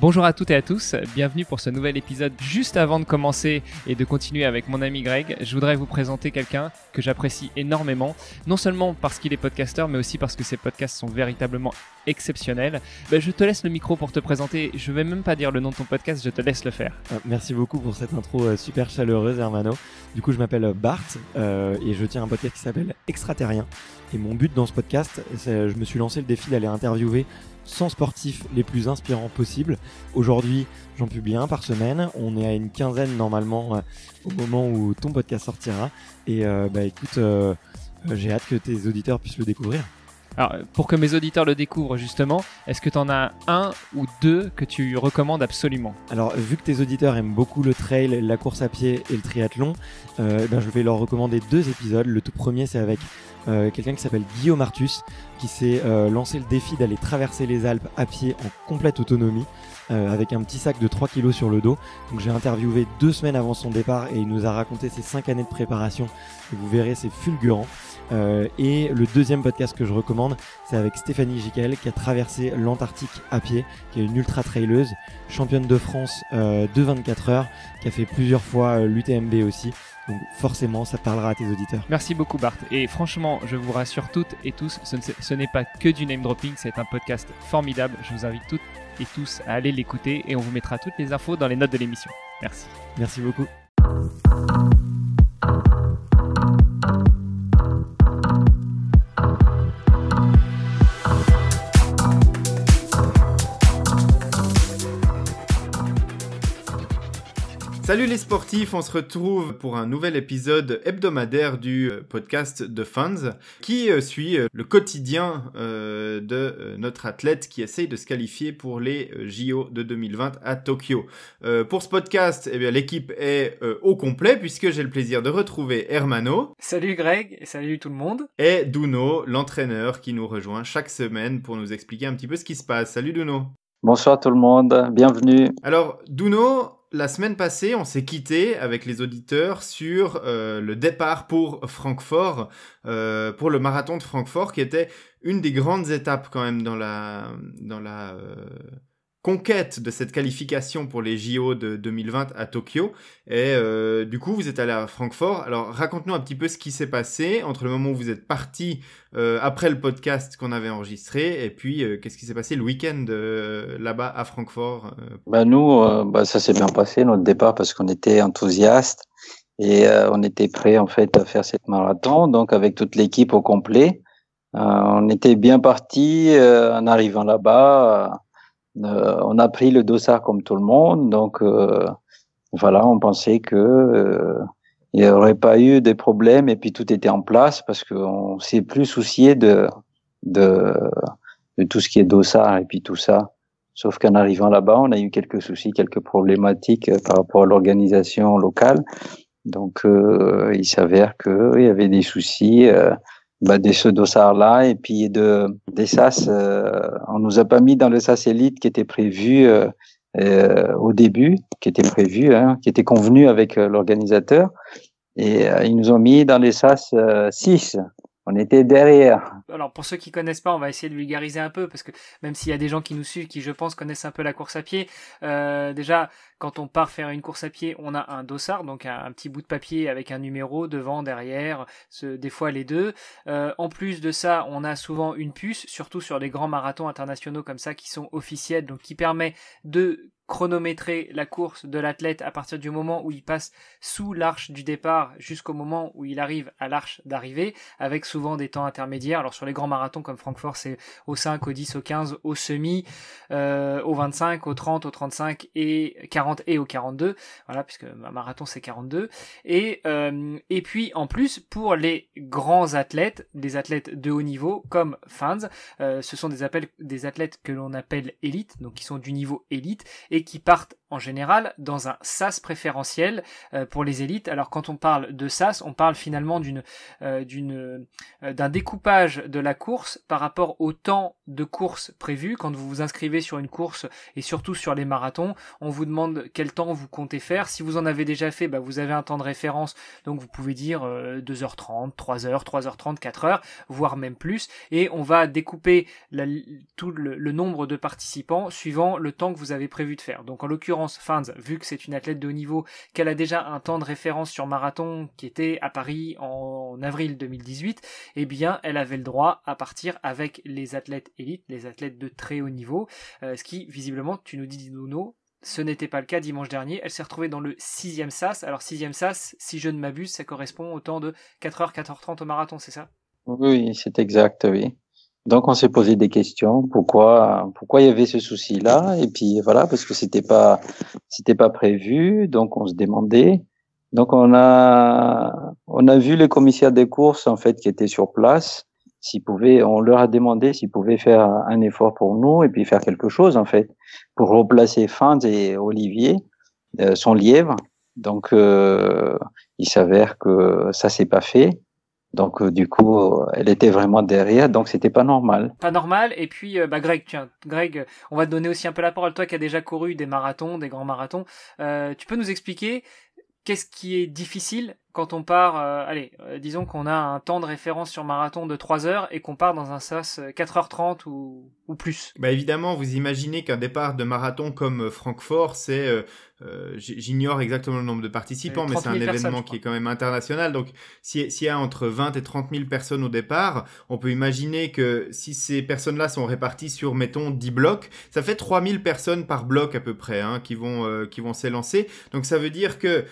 Bonjour à toutes et à tous, bienvenue pour ce nouvel épisode. Juste avant de commencer et de continuer avec mon ami Greg, je voudrais vous présenter quelqu'un que j'apprécie énormément, non seulement parce qu'il est podcasteur, mais aussi parce que ses podcasts sont véritablement exceptionnels. Ben, je te laisse le micro pour te présenter, je vais même pas dire le nom de ton podcast, je te laisse le faire. Euh, merci beaucoup pour cette intro euh, super chaleureuse Hermano. Du coup je m'appelle Bart euh, et je tiens un podcast qui s'appelle Extraterrien. Et mon but dans ce podcast, c'est je me suis lancé le défi d'aller interviewer 100 sportifs les plus inspirants possibles. Aujourd'hui, j'en publie un par semaine. On est à une quinzaine normalement euh, au moment où ton podcast sortira. Et euh, bah écoute, euh, j'ai hâte que tes auditeurs puissent le découvrir. Alors, pour que mes auditeurs le découvrent justement, est-ce que tu en as un ou deux que tu recommandes absolument? Alors, vu que tes auditeurs aiment beaucoup le trail, la course à pied et le triathlon, ben, je vais leur recommander deux épisodes. Le tout premier, c'est avec euh, quelqu'un qui s'appelle Guillaume Artus, qui s'est euh, lancé le défi d'aller traverser les Alpes à pied en complète autonomie. Euh, avec un petit sac de 3 kilos sur le dos. Donc j'ai interviewé deux semaines avant son départ et il nous a raconté ses 5 années de préparation. Vous verrez, c'est fulgurant. et le deuxième podcast que je recommande, c'est avec Stéphanie Giquel qui a traversé l'Antarctique à pied, qui est une ultra traileuse, championne de France de 24 heures, qui a fait plusieurs fois l'UTMB aussi. Donc forcément, ça parlera à tes auditeurs. Merci beaucoup Bart. Et franchement, je vous rassure toutes et tous, ce n'est pas que du name dropping, c'est un podcast formidable. Je vous invite toutes et tous à aller l'écouter et on vous mettra toutes les infos dans les notes de l'émission. Merci. Merci beaucoup. Salut les sportifs, on se retrouve pour un nouvel épisode hebdomadaire du euh, podcast de Fans qui euh, suit euh, le quotidien de notre athlète qui essaye de se qualifier pour les JO de 2020 à Tokyo. Pour ce podcast, eh bien l'équipe est au complet puisque j'ai le plaisir de retrouver Hermano. Salut Greg et salut tout le monde. Et Duno, l'entraîneur qui nous rejoint chaque semaine pour nous expliquer un petit peu ce qui se passe. Salut Duno. Bonsoir tout le monde, bienvenue. Alors Duno, la semaine passée, on s'est quitté avec les auditeurs sur euh, le départ pour Francfort, euh, pour le marathon de Francfort, qui était une des grandes étapes quand même dans la euh, conquête de cette qualification pour les JO de 2020 à Tokyo. Et euh, du coup, vous êtes allé à Francfort. Alors, raconte-nous un petit peu ce qui s'est passé entre le moment où vous êtes parti euh, après le podcast qu'on avait enregistré et puis euh, qu'est-ce qui s'est passé le week-end là-bas à Francfort. Bah nous, bah, ça s'est bien passé notre départ parce qu'on était enthousiastes et on était prêt en fait à faire cette marathon. Donc avec toute l'équipe au complet, on était bien parti en arrivant là-bas euh, on a pris le dossard comme tout le monde, donc euh, voilà, on pensait que euh, il n'y aurait pas eu des problèmes et puis tout était en place parce qu'on s'est plus soucié de, de, de tout ce qui est dossard et puis tout ça. Sauf qu'en arrivant là-bas, on a eu quelques soucis, quelques problématiques par rapport à l'organisation locale. Donc, il s'avère qu'il y avait des soucis bah, de ce dossard-là et puis de des SAS. Euh, on nous a pas mis dans le SAS élite qui était prévu euh, euh, au début, qui était prévu, hein, qui était convenu avec l'organisateur, et ils nous ont mis dans les SAS 6 on était derrière. Alors pour ceux qui connaissent pas, on va essayer de vulgariser un peu parce que même s'il y a des gens qui nous suivent, qui je pense connaissent un peu la course à pied, euh, déjà quand on part faire une course à pied, on a un dossard, donc un, petit bout de papier avec un numéro devant, derrière, ce, des fois les deux. Euh, en plus de ça, on a souvent une puce, surtout sur les grands marathons internationaux comme ça qui sont officiels, donc qui permet de chronométrer la course de l'athlète à partir du moment où il passe sous l'arche du départ jusqu'au moment où il arrive à l'arche d'arrivée, avec souvent des temps intermédiaires. Alors sur les grands marathons comme Francfort, c'est au 5, au 10, au 15, au semi, euh, au 25, au 30, au 35 et 40 et au 42. Voilà, puisque un marathon c'est 42. Et, euh, et puis en plus, pour les grands athlètes, des athlètes de haut niveau comme fans, euh, ce sont des, appels, des athlètes que l'on appelle élites, donc qui sont du niveau élite et qui partent en général dans un SAS préférentiel euh, pour les élites. Alors quand on parle de SAS, on parle finalement d'une euh, d'une euh, d'un découpage de la course par rapport au temps de course prévu. Quand vous vous inscrivez sur une course et surtout sur les marathons, on vous demande quel temps vous comptez faire. Si vous en avez déjà fait, bah, vous avez un temps de référence, donc vous pouvez dire 2h30, 3h, 3h30, 4h, voire même plus. Et on va découper le nombre de participants suivant le temps que vous avez prévu de faire. Donc en l'occurrence Vu que c'est une athlète de haut niveau, qu'elle a déjà un temps de référence sur marathon qui était à Paris en avril 2018, eh bien, elle avait le droit à partir avec les athlètes élites, les athlètes de très haut niveau, euh, ce qui, visiblement, tu nous dis, Nuno, ce n'était pas le cas dimanche dernier. Elle s'est retrouvée dans le sixième SAS. Alors, sixième SAS, si je ne m'abuse, ça correspond au temps de 4h, 4h30 au marathon, c'est ça? Oui, c'est exact, oui. Donc on s'est posé des questions, pourquoi pourquoi il y avait ce souci-là? Et puis voilà parce que c'était pas c'était pas prévu, donc on se demandait. Donc on a on a vu les commissaires des courses en fait qui étaient sur place, s'ils pouvaient on leur a demandé s'ils pouvaient faire un effort pour nous et puis faire quelque chose en fait pour replacer Fans et Olivier euh, son lièvre. Donc euh, il s'avère que ça s'est pas fait. Donc euh, du coup, euh, elle était vraiment derrière, donc c'était pas normal. Pas normal. Et puis, euh, bah Greg, tiens, Greg, on va te donner aussi un peu la parole. Toi qui as déjà couru des marathons, des grands marathons, tu peux nous expliquer qu'est-ce qui est difficile quand on part, euh, allez, euh, disons qu'on a un temps de référence sur marathon de 3 heures et qu'on part dans un SAS 4h30 ou, ou plus Bah évidemment, vous imaginez qu'un départ de marathon comme Francfort, c'est, euh, j'ignore exactement le nombre de participants, mais c'est un événement qui est quand même international. Donc s'il y a entre 20 et 30 000 personnes au départ, on peut imaginer que si ces personnes-là sont réparties sur, mettons, 10 blocs, ça fait 3000 personnes par bloc à peu près hein, qui vont, qui vont s'élancer. Donc ça veut dire que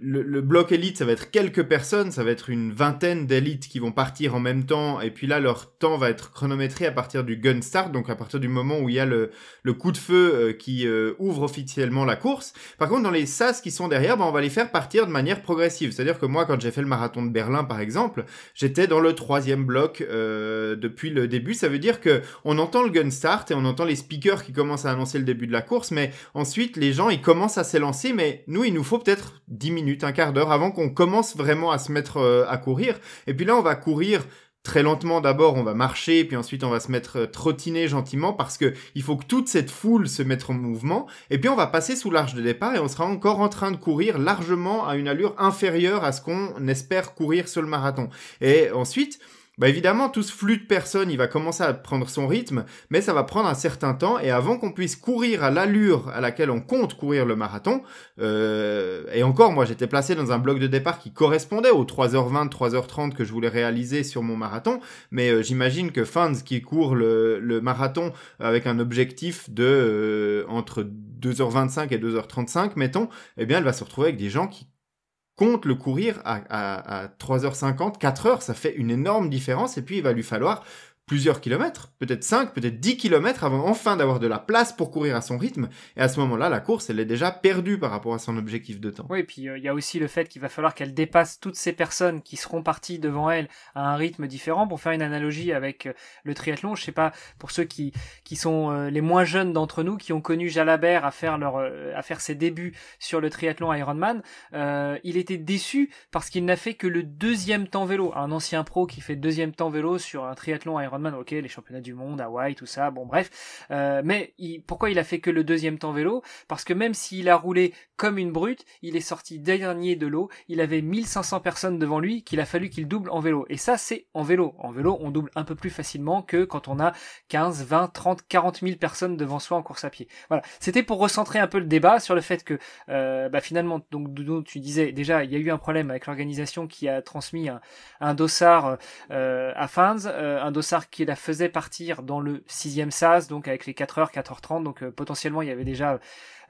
le, bloc élite, ça va être quelques personnes, ça va être une vingtaine d'élites qui vont partir en même temps, et puis là, leur temps va être chronométré à partir du gun start, donc à partir du moment où il y a le, coup de feu euh, qui euh, ouvre officiellement la course. Par contre, dans les SAS qui sont derrière, ben, on va les faire partir de manière progressive. C'est-à-dire que moi, quand j'ai fait le marathon de Berlin, par exemple, j'étais dans le troisième bloc euh, depuis le début. Ça veut dire que on entend le gun start et on entend les speakers qui commencent à annoncer le début de la course, mais ensuite, les gens, ils commencent à s'élancer, mais nous, il nous faut peut-être 10 minutes un quart d'heure avant qu'on commence vraiment à se mettre euh, à courir. Et puis là, on va courir très lentement d'abord, on va marcher, puis ensuite on va se mettre euh, trottiner gentiment parce que il faut que toute cette foule se mette en mouvement. Et puis on va passer sous l'arche de départ et on sera encore en train de courir largement à une allure inférieure à ce qu'on espère courir sur le marathon. Et ensuite, bah évidemment, tout ce flux de personnes, il va commencer à prendre son rythme, mais ça va prendre un certain temps, et avant qu'on puisse courir à l'allure à laquelle on compte courir le marathon, euh, et encore, moi j'étais placé dans un bloc de départ qui correspondait aux 3h20, 3h30 que je voulais réaliser sur mon marathon, mais euh, j'imagine que Fans qui court le, le, marathon avec un objectif de euh, entre 2h25 et 2h35, mettons, eh bien elle va se retrouver avec des gens qui compte le courir à, à, à 3h50, 4h, ça fait une énorme différence. Et puis, il va lui falloir plusieurs kilomètres, peut-être 5, peut-être 10 kilomètres avant enfin d'avoir de la place pour courir à son rythme. Et à ce moment-là, la course, elle est déjà perdue par rapport à son objectif de temps. Oui, et puis euh, il y a aussi le fait qu'il va falloir qu'elle dépasse toutes ces personnes qui seront parties devant elle à un rythme différent. Pour faire une analogie avec euh, le triathlon, je sais pas, pour ceux qui, qui sont euh, les moins jeunes d'entre nous, qui ont connu Jalabert à faire leur, à faire ses débuts sur le triathlon Ironman, il était déçu parce qu'il n'a fait que le deuxième temps vélo. Un ancien pro qui fait deuxième temps vélo sur un triathlon Ironman ok, les championnats du monde, Hawaï, tout ça, bon bref. Euh, mais pourquoi il a fait que le deuxième temps vélo? Parce que même s'il a roulé comme une brute, il est sorti dernier de l'eau, il avait 1500 personnes devant lui qu'il a fallu qu'il double en vélo. Et ça, c'est en vélo. En vélo, on double un peu plus facilement que quand on a 15, 20, 30, 40 000 personnes devant soi en course à pied. Voilà. C'était pour recentrer un peu le débat sur le fait que, euh, bah, finalement, donc tu disais déjà, il y a eu un problème avec l'organisation qui a transmis un, dossard euh, à Fans, un dossard qui la faisait partir dans le sixième SAS, donc avec les 4h, 4h30, donc euh, potentiellement il y avait déjà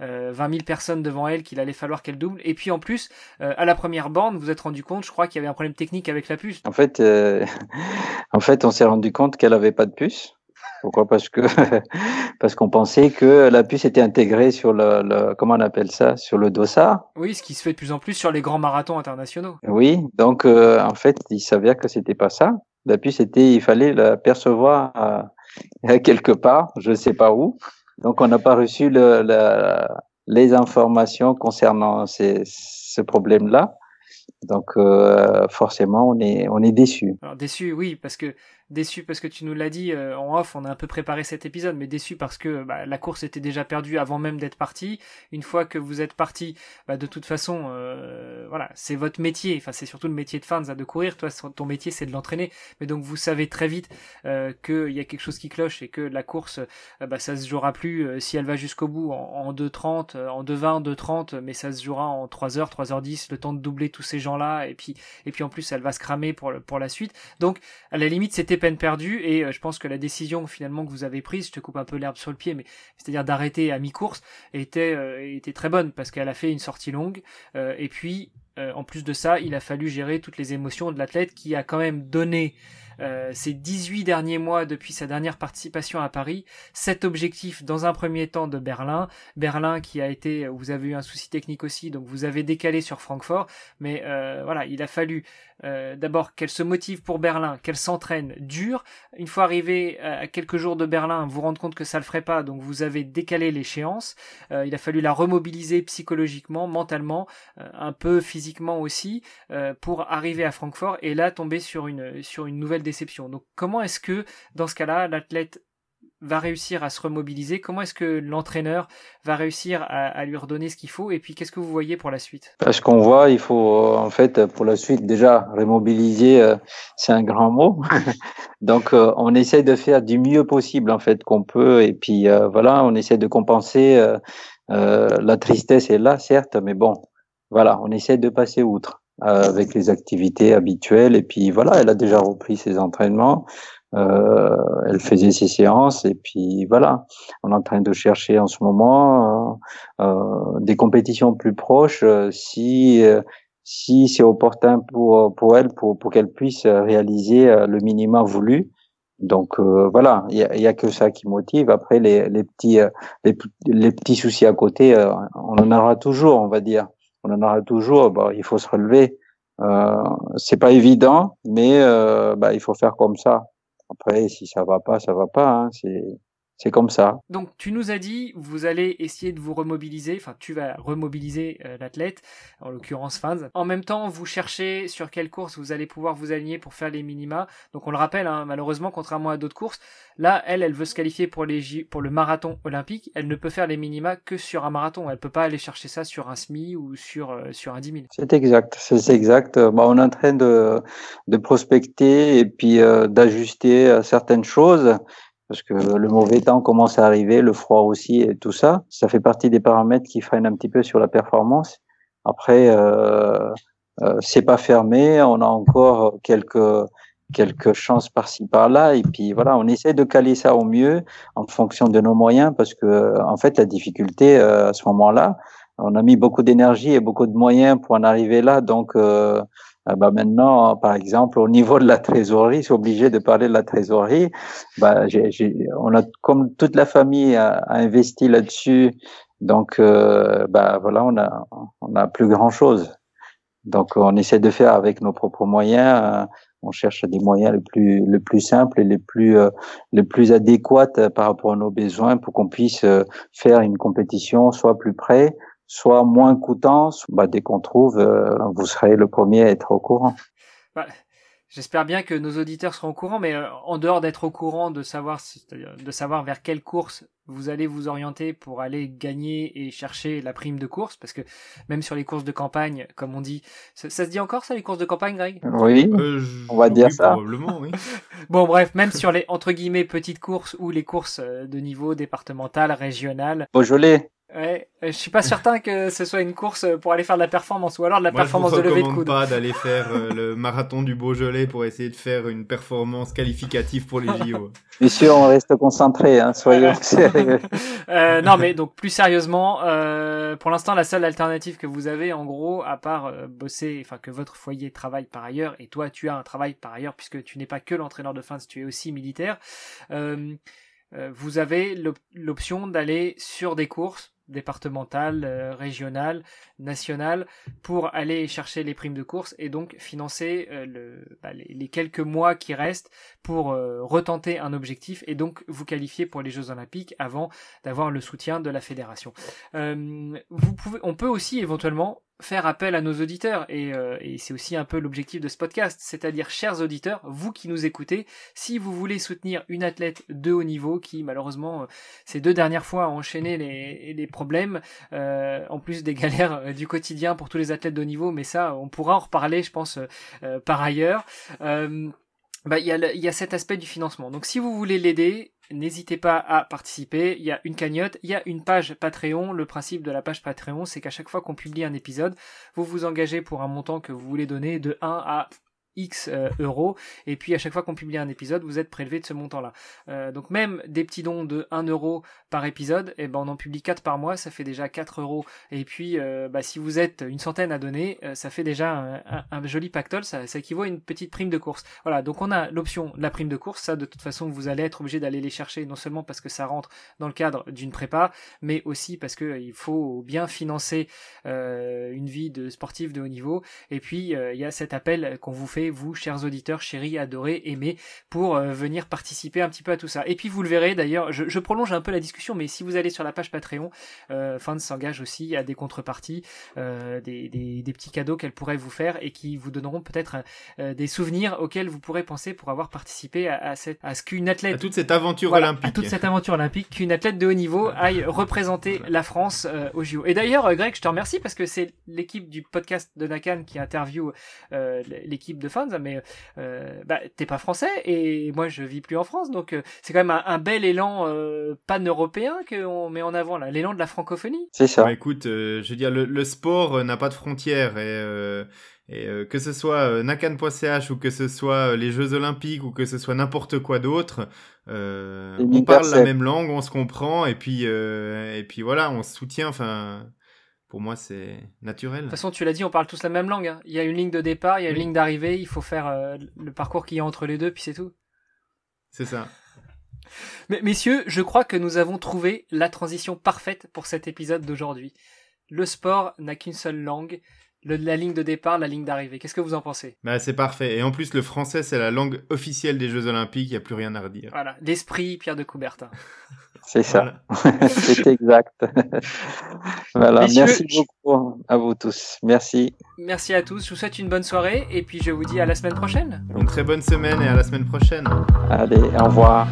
euh, 20 000 personnes devant elle qu'il allait falloir qu'elle double. Et puis en plus, euh, à la première borne, vous vous êtes rendu compte, je crois qu'il y avait un problème technique avec la puce. En fait, euh, en fait, on s'est rendu compte qu'elle avait pas de puce. Pourquoi? Parce que parce qu'on pensait que la puce était intégrée sur le, le, comment on appelle ça? Sur le dossard. Oui, ce qui se fait de plus en plus sur les grands marathons internationaux. Oui, donc en fait, il s'avère que c'était pas ça. La puce était, il fallait la percevoir à, quelque part, je ne sais pas où. Donc on n'a pas reçu le, la, les informations concernant ces, ce problème-là. Donc euh, forcément, on est on est déçu. Déçu, oui, parce que déçu parce que tu nous l'as dit euh, en off, on a un peu préparé cet épisode, mais déçu parce que bah, la course était déjà perdue avant même d'être parti. Une fois que vous êtes parti, bah, de toute façon, euh, voilà, c'est votre métier. Enfin, c'est surtout le métier de fans de courir. Toi, ton métier, c'est de l'entraîner. Mais donc, vous savez très vite euh, qu'il y a quelque chose qui cloche et que la course, euh, bah, ça se jouera plus euh, si elle va jusqu'au bout en, en 2.30, en 2.20, 2.30, mais ça se jouera en 3h, 3h10, le temps de doubler tous ces gens-là. Et puis, et puis en plus, elle va se cramer pour, pour la suite. Donc, à la limite, c'était peine perdue et euh, je pense que la décision finalement que vous avez prise, je te coupe un peu l'herbe sur le pied, mais c'est-à-dire d'arrêter à mi-course était euh, était très bonne parce qu'elle a fait une sortie longue euh, et puis en plus de ça, il a fallu gérer toutes les émotions de l'athlète qui a quand même donné euh, ces 18 derniers mois depuis sa dernière participation à Paris, cet objectif dans un premier temps de Berlin, Berlin qui a été, vous avez eu un souci technique aussi, donc vous avez décalé sur Francfort, mais euh, voilà, il a fallu euh, d'abord qu'elle se motive pour Berlin, qu'elle s'entraîne dur. Une fois arrivé à quelques jours de Berlin, vous rendre compte que ça le ferait pas, donc vous avez décalé l'échéance. il a fallu la remobiliser psychologiquement, mentalement, un peu physiquement aussi, pour arriver à Francfort et là tomber sur une sur une nouvelle déception. Donc comment est-ce que dans ce cas-là, l'athlète va réussir à se remobiliser? Comment est-ce que l'entraîneur va réussir à, lui redonner ce qu'il faut? Et puis, qu'est-ce que vous voyez pour la suite? Ce qu'on voit, il faut en fait pour la suite déjà remobiliser, euh, c'est un grand mot. Donc, euh, on essaie de faire du mieux possible en fait qu'on peut, et puis euh, voilà, on essaie de compenser. la tristesse est là, certes, mais bon, voilà, on essaie de passer outre. Euh, avec les activités habituelles. Et puis voilà, elle a déjà repris ses entraînements. Euh, elle faisait ses séances et puis voilà, on est en train de chercher en ce moment euh, euh des compétitions plus proches euh, si si c'est opportun pour pour elle pour pour qu'elle puisse réaliser le minimum voulu. Donc voilà, il y a, y a, que ça qui motive. Après les les petits les, les petits soucis à côté, on en aura toujours, on va dire on en aura toujours. Bah, il faut se relever. Euh, c'est pas évident, mais euh, bah, il faut faire comme ça. Après, si ça va pas, ça va pas. Hein. C'est c'est comme ça. Donc tu nous as dit, vous allez essayer de vous remobiliser, enfin tu vas remobiliser euh, l'athlète, en l'occurrence fans. En même temps, vous cherchez sur quelle course vous allez pouvoir vous aligner pour faire les minima. Donc on le rappelle, hein, malheureusement, contrairement à d'autres courses, là, elle, elle veut se qualifier pour, les pour le marathon olympique. Elle ne peut faire les minima que sur un marathon. Elle peut pas aller chercher ça sur un semi ou sur, euh, sur un 10 000. C'est exact, c'est exact. Bah, on est en train de, de prospecter et puis euh, d'ajuster certaines choses parce que le mauvais temps commence à arriver, le froid aussi et tout ça. Ça fait partie des paramètres qui freinent un petit peu sur la performance. Après, euh, euh, c'est pas fermé, on a encore quelques quelques chances par-ci par-là et puis voilà, on essaie de caler ça au mieux en fonction de nos moyens parce que en fait la difficulté euh, à ce moment-là, on a mis beaucoup d'énergie et beaucoup de moyens pour en arriver là, donc euh, ah bah maintenant, par exemple, au niveau de la trésorerie, c'est obligé de parler de la trésorerie. Bah, on a comme toute la famille a, investi là-dessus, donc euh, bah voilà, on a on a plus grand chose. Donc on essaie de faire avec nos propres moyens. on cherche des moyens les plus les plus simples et les plus euh, les plus adéquats par rapport à nos besoins pour qu'on puisse euh, faire une compétition soit plus près, soit moins coûtant, bah, dès qu'on trouve, euh, vous serez le premier à être au courant. Bah, j'espère bien que nos auditeurs seront au courant, mais euh, en dehors d'être au courant, de savoir, de savoir vers quelle course vous allez vous orienter pour aller gagner et chercher la prime de course, parce que même sur les courses de campagne, comme on dit, ça, se dit encore ça, les courses de campagne, Greg? Oui, euh, on va dire ça. Probablement, oui. bon, bref, même sur les entre guillemets petites courses ou les courses de niveau départemental, régional. Beaujolais. Ouais, je suis pas certain que ce soit une course pour aller faire de la performance ou alors de la performance de levée de coude. pas d'aller faire euh, le marathon du Beaujolais pour essayer de faire une performance qualificative pour les JO. Bien sûr, on reste concentré, hein, soyons sérieux. euh, non, mais donc plus sérieusement, euh, pour l'instant, la seule alternative que vous avez, en gros, à part euh, bosser, enfin que votre foyer travaille par ailleurs, et toi, tu as un travail par ailleurs puisque tu n'es pas que l'entraîneur de fin, tu es aussi militaire. Euh, vous avez l'option d'aller sur des courses départementale, euh, régionale, nationale, pour aller chercher les primes de course et donc financer euh, bah, les, quelques mois qui restent pour retenter un objectif et donc vous qualifier pour les Jeux Olympiques avant d'avoir le soutien de la fédération. vous pouvez, on peut aussi éventuellement faire appel à nos auditeurs et, euh, et c'est aussi un peu l'objectif de ce podcast, c'est-à-dire chers auditeurs, vous qui nous écoutez, si vous voulez soutenir une athlète de haut niveau qui malheureusement euh, ces deux dernières fois a enchaîné les, les problèmes, euh, en plus des galères euh, du quotidien pour tous les athlètes de haut niveau, mais ça on pourra en reparler je pense par ailleurs. Bah, il y, a, y a cet aspect du financement. Donc si vous voulez l'aider, N'hésitez pas à participer. Il y a une cagnotte, il y a une page Patreon. Le principe de la page Patreon, c'est qu'à chaque fois qu'on publie un épisode, vous vous engagez pour un montant que vous voulez donner de 1 à X euh, euros. Et puis à chaque fois qu'on publie un épisode vous êtes prélevé de ce montant là euh, donc même des petits dons de 1 euro par épisode et eh ben on en publie 4 par mois ça fait déjà 4 euros. Et puis euh, bah, si vous êtes une centaine à donner ça fait déjà un, joli pactole ça, ça, équivaut à une petite prime de course. Voilà donc on a l'option de la prime de course. Ça de toute façon vous allez être obligé d'aller les chercher non seulement parce que ça rentre dans le cadre d'une prépa mais aussi parce que il faut bien financer une vie de sportif de haut niveau. Et puis il y a cet appel qu'on vous fait vous, chers auditeurs, chéris, adorés, aimés, pour euh, venir participer un petit peu à tout ça. Et puis vous le verrez d'ailleurs, je, prolonge un peu la discussion, mais si vous allez sur la page Patreon, euh, Fans s'engage aussi à des contreparties, euh, des, des, petits cadeaux qu'elle pourrait vous faire et qui vous donneront peut-être euh, des souvenirs auxquels vous pourrez penser pour avoir participé à, cette, à ce qu'une athlète... À toute cette aventure olympique. À toute cette aventure olympique, qu'une athlète de haut niveau aille représenter la France au JO. Et d'ailleurs, Greg, je te remercie parce que c'est l'équipe du podcast de Nakan qui interviewe l'équipe de fans, mais euh, bah, t'es pas français et moi je vis plus en France, donc euh, c'est quand même un, bel élan euh, pan-européen qu'on met en avant là, l'élan de la francophonie. C'est ça. Bah, écoute, je veux dire, le, sport n'a pas de frontières et et que ce soit nakan.ch ou que ce soit les Jeux Olympiques ou que ce soit n'importe quoi d'autre, on parle la même langue, on se comprend et puis et puis voilà, on se soutient. Enfin, pour moi, c'est naturel. De toute façon, tu l'as dit, on parle tous la même langue. Hein. Il y a une ligne de départ, il y a une ligne d'arrivée, il faut faire euh, le parcours qui est entre les deux, puis c'est tout. C'est ça. Mais, messieurs, je crois que nous avons trouvé la transition parfaite pour cet épisode d'aujourd'hui. Le sport n'a qu'une seule langue, la ligne de départ, la ligne d'arrivée. Qu'est-ce que vous en pensez? Bah, C'est parfait. Et en plus, le français, c'est la langue officielle des Jeux Olympiques, il n'y a plus rien à redire. Voilà, l'esprit Pierre de Coubertin. C'est ça. c'est exact. voilà. Merci beaucoup à vous tous. Merci. Merci à tous. Je vous souhaite une bonne soirée et puis je vous dis à la semaine prochaine. Une très bonne semaine et à la semaine prochaine. Allez, au revoir.